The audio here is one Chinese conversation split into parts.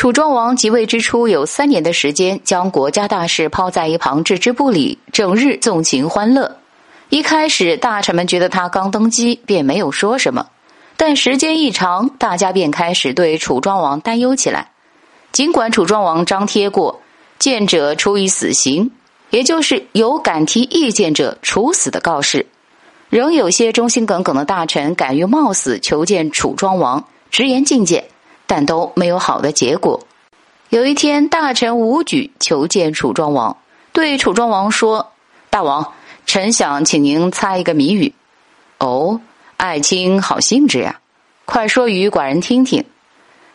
楚庄王即位之初有三年的时间，将国家大事抛在一旁，置之不理，整日纵情欢乐。一开始，大臣们觉得他刚登基，便没有说什么。但时间一长，大家便开始对楚庄王担忧起来。尽管楚庄王张贴过“见者处以死刑”，也就是有敢提意见者处死的告示，仍有些忠心耿耿的大臣敢于冒死求见楚庄王，直言进谏。但都没有好的结果。有一天，大臣武举求见楚庄王，对楚庄王说：“大王，臣想请您猜一个谜语。”哦，爱卿好兴致呀，快说与寡人听听。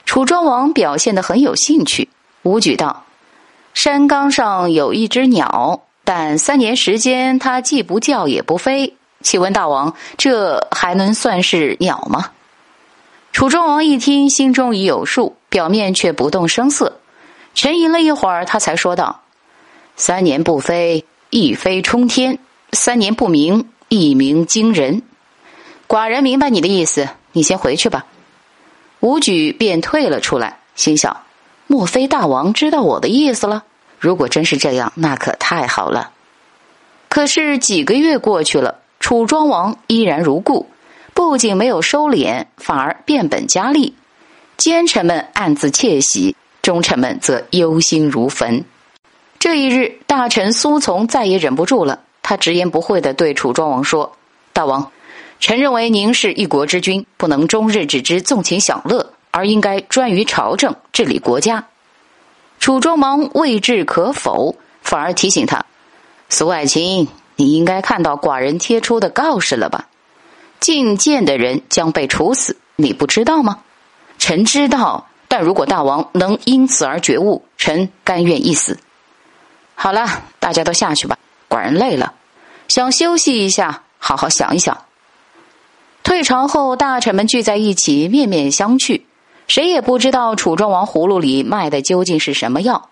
楚庄王表现的很有兴趣。武举道：“山岗上有一只鸟，但三年时间它既不叫也不飞。请问大王，这还能算是鸟吗？”楚庄王一听，心中已有数，表面却不动声色。沉吟了一会儿，他才说道：“三年不飞，一飞冲天；三年不鸣，一鸣惊人。寡人明白你的意思，你先回去吧。”武举便退了出来，心想：莫非大王知道我的意思了？如果真是这样，那可太好了。可是几个月过去了，楚庄王依然如故。不仅没有收敛，反而变本加厉。奸臣们暗自窃喜，忠臣们则忧心如焚。这一日，大臣苏从再也忍不住了，他直言不讳的对楚庄王说：“大王，臣认为您是一国之君，不能终日只知纵情享乐，而应该专于朝政，治理国家。”楚庄王未置可否，反而提醒他：“苏爱卿，你应该看到寡人贴出的告示了吧？”进谏的人将被处死，你不知道吗？臣知道，但如果大王能因此而觉悟，臣甘愿一死。好了，大家都下去吧，寡人累了，想休息一下，好好想一想。退朝后，大臣们聚在一起，面面相觑，谁也不知道楚庄王葫芦里卖的究竟是什么药，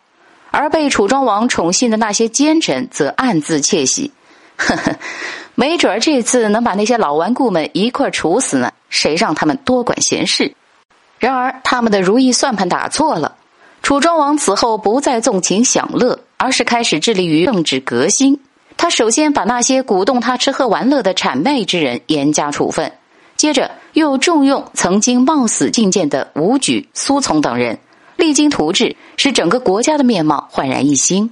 而被楚庄王宠幸的那些奸臣则暗自窃喜，呵呵。没准儿这次能把那些老顽固们一块处死呢？谁让他们多管闲事？然而他们的如意算盘打错了。楚庄王此后不再纵情享乐，而是开始致力于政治革新。他首先把那些鼓动他吃喝玩乐的谄媚之人严加处分，接着又重用曾经冒死进谏的武举、苏从等人，励精图治，使整个国家的面貌焕然一新。